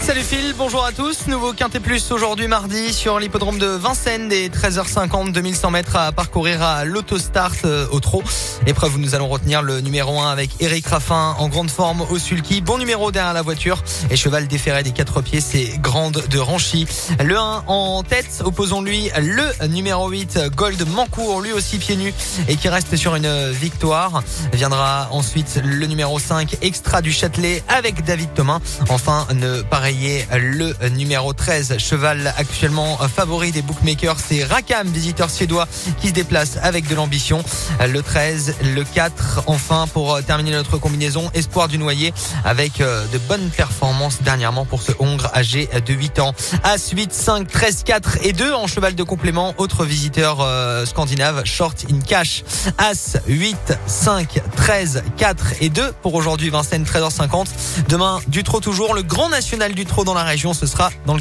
Salut Phil, bonjour à tous. Nouveau Quintet Plus aujourd'hui mardi sur l'hippodrome de Vincennes des 13h50, 2100 mètres à parcourir à l'autostart euh, au trot. Épreuve où nous allons retenir le numéro 1 avec Eric Raffin en grande forme au sulky. Bon numéro derrière la voiture et cheval déféré des quatre pieds, c'est Grande de Ranchy. Le 1 en tête, opposons-lui le numéro 8 Gold Mancourt, lui aussi pieds nus et qui reste sur une victoire. Viendra ensuite le numéro 5 Extra du Châtelet avec David Thomas. Enfin, ne pareil le numéro 13, cheval actuellement favori des bookmakers. C'est Rakam, visiteur suédois, qui se déplace avec de l'ambition. Le 13, le 4, enfin pour terminer notre combinaison, Espoir du Noyer avec euh, de bonnes performances dernièrement pour ce Hongre âgé de 8 ans. As 8, 5, 13, 4 et 2 en cheval de complément. Autre visiteur euh, scandinave, Short in Cash. As 8, 5, 13, 4 et 2 pour aujourd'hui Vincennes 13h50. Demain du trot toujours, le grand national du trop dans la région. Ce sera dans le